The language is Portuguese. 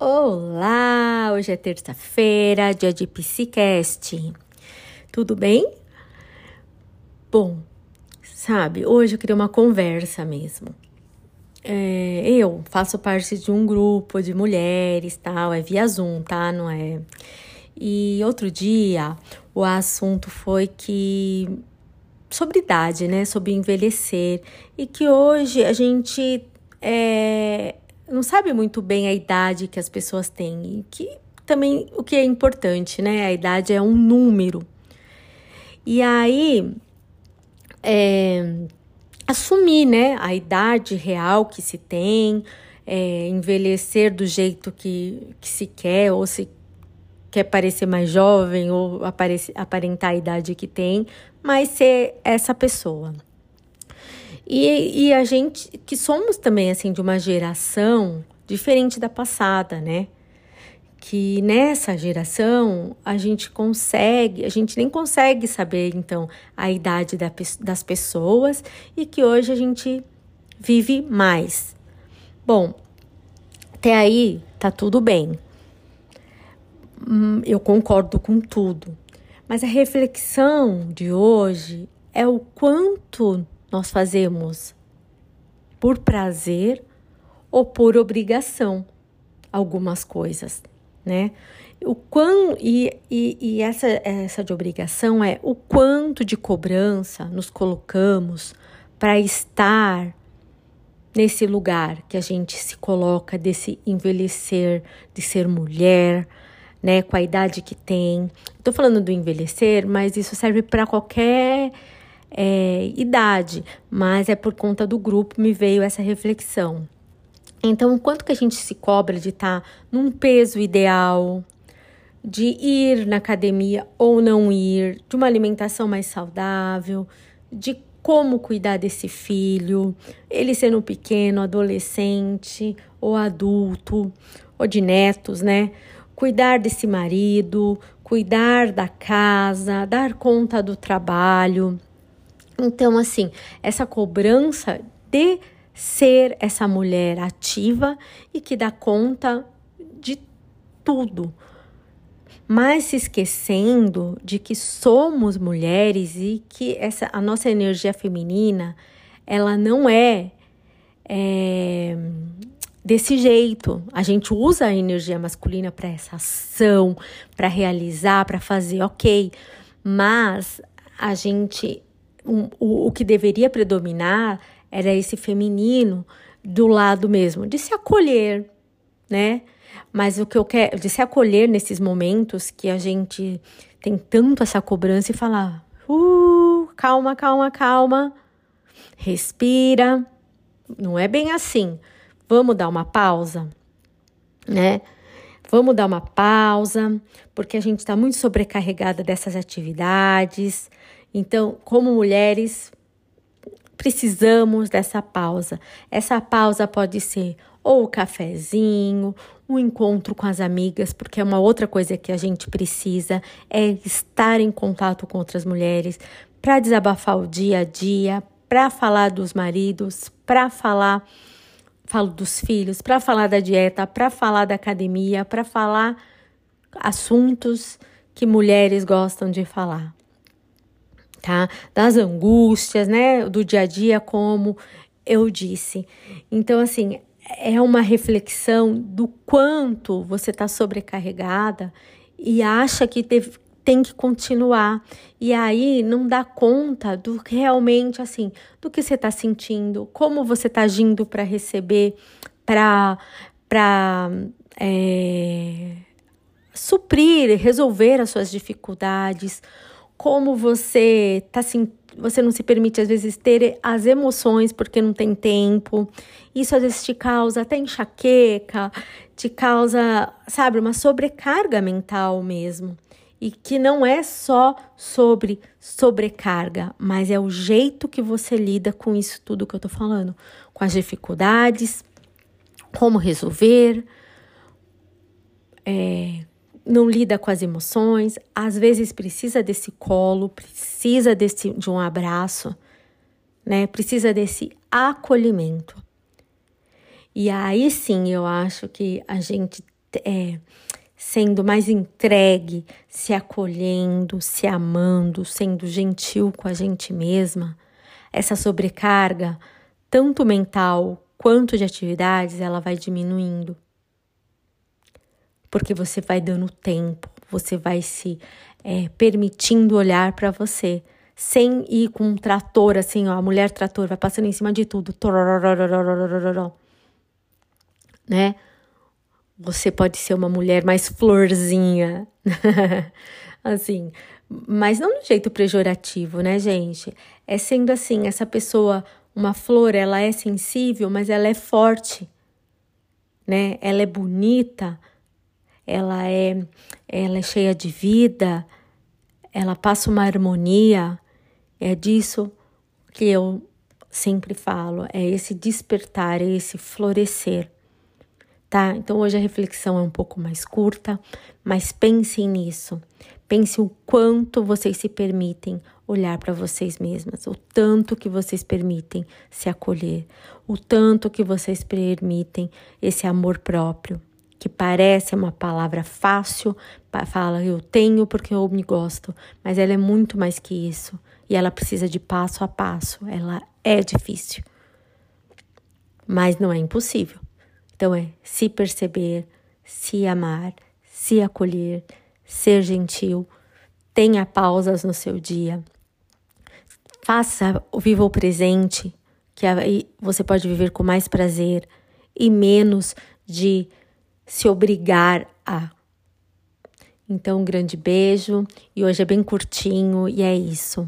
Olá! Hoje é terça-feira, dia de Psicast. Tudo bem? Bom, sabe, hoje eu queria uma conversa mesmo. É, eu faço parte de um grupo de mulheres, tal, é via Zoom, tá? Não é. E outro dia o assunto foi que sobre idade, né? Sobre envelhecer. E que hoje a gente é, não sabe muito bem a idade que as pessoas têm. E que também o que é importante, né? A idade é um número. E aí, é, assumir, né? A idade real que se tem, é, envelhecer do jeito que, que se quer, ou se quer parecer mais jovem, ou aparentar a idade que tem, mas ser essa pessoa. E, e a gente, que somos também, assim, de uma geração diferente da passada, né? Que nessa geração a gente consegue, a gente nem consegue saber, então, a idade da, das pessoas e que hoje a gente vive mais. Bom, até aí tá tudo bem. Hum, eu concordo com tudo. Mas a reflexão de hoje é o quanto nós fazemos por prazer ou por obrigação algumas coisas, né? O quão, e, e, e essa, essa de obrigação é o quanto de cobrança nos colocamos para estar nesse lugar que a gente se coloca desse envelhecer, de ser mulher, né, com a idade que tem. Estou falando do envelhecer, mas isso serve para qualquer é, idade, mas é por conta do grupo me veio essa reflexão. Então, quanto que a gente se cobra de estar tá num peso ideal, de ir na academia ou não ir, de uma alimentação mais saudável, de como cuidar desse filho, ele sendo pequeno, adolescente ou adulto, ou de netos, né? Cuidar desse marido, cuidar da casa, dar conta do trabalho. Então, assim, essa cobrança de ser essa mulher ativa e que dá conta de tudo, mas se esquecendo de que somos mulheres e que essa a nossa energia feminina ela não é, é desse jeito. A gente usa a energia masculina para essa ação, para realizar, para fazer, ok, mas a gente um, o, o que deveria predominar era esse feminino do lado mesmo, de se acolher, né? Mas o que eu quero, de se acolher nesses momentos que a gente tem tanto essa cobrança e falar, uh, calma, calma, calma, respira. Não é bem assim. Vamos dar uma pausa, né? Vamos dar uma pausa, porque a gente está muito sobrecarregada dessas atividades. Então, como mulheres, precisamos dessa pausa. Essa pausa pode ser ou o cafezinho, um encontro com as amigas, porque é uma outra coisa que a gente precisa é estar em contato com outras mulheres para desabafar o dia a dia, para falar dos maridos, para falar falo dos filhos, para falar da dieta, para falar da academia, para falar assuntos que mulheres gostam de falar tá? Das angústias, né? Do dia a dia, como eu disse. Então, assim, é uma reflexão do quanto você está sobrecarregada e acha que teve, tem que continuar. E aí não dá conta do que realmente, assim, do que você está sentindo, como você está agindo para receber, para. para é, suprir, resolver as suas dificuldades, como você tá assim, você não se permite às vezes ter as emoções porque não tem tempo. Isso às vezes te causa até enxaqueca, te causa, sabe, uma sobrecarga mental mesmo. E que não é só sobre sobrecarga, mas é o jeito que você lida com isso tudo que eu tô falando, com as dificuldades, como resolver, é, não lida com as emoções, às vezes precisa desse colo, precisa desse, de um abraço, né? Precisa desse acolhimento. E aí sim eu acho que a gente é, sendo mais entregue, se acolhendo, se amando, sendo gentil com a gente mesma, essa sobrecarga, tanto mental quanto de atividades, ela vai diminuindo. Porque você vai dando tempo, você vai se é, permitindo olhar para você, sem ir com um trator assim, ó, a mulher trator vai passando em cima de tudo, né? Você pode ser uma mulher mais florzinha, assim, mas não de jeito pejorativo, né, gente? É sendo assim, essa pessoa, uma flor, ela é sensível, mas ela é forte, né? Ela é bonita, ela é, ela é cheia de vida, ela passa uma harmonia. É disso que eu sempre falo, é esse despertar, é esse florescer. Tá? Então hoje a reflexão é um pouco mais curta, mas pensem nisso. Pense o quanto vocês se permitem olhar para vocês mesmas, o tanto que vocês permitem se acolher, o tanto que vocês permitem esse amor próprio que parece uma palavra fácil, fala eu tenho porque eu me gosto, mas ela é muito mais que isso e ela precisa de passo a passo. Ela é difícil, mas não é impossível. Então é se perceber, se amar, se acolher, ser gentil, tenha pausas no seu dia, faça, viva o presente, que aí você pode viver com mais prazer e menos de se obrigar a. Então, um grande beijo e hoje é bem curtinho e é isso.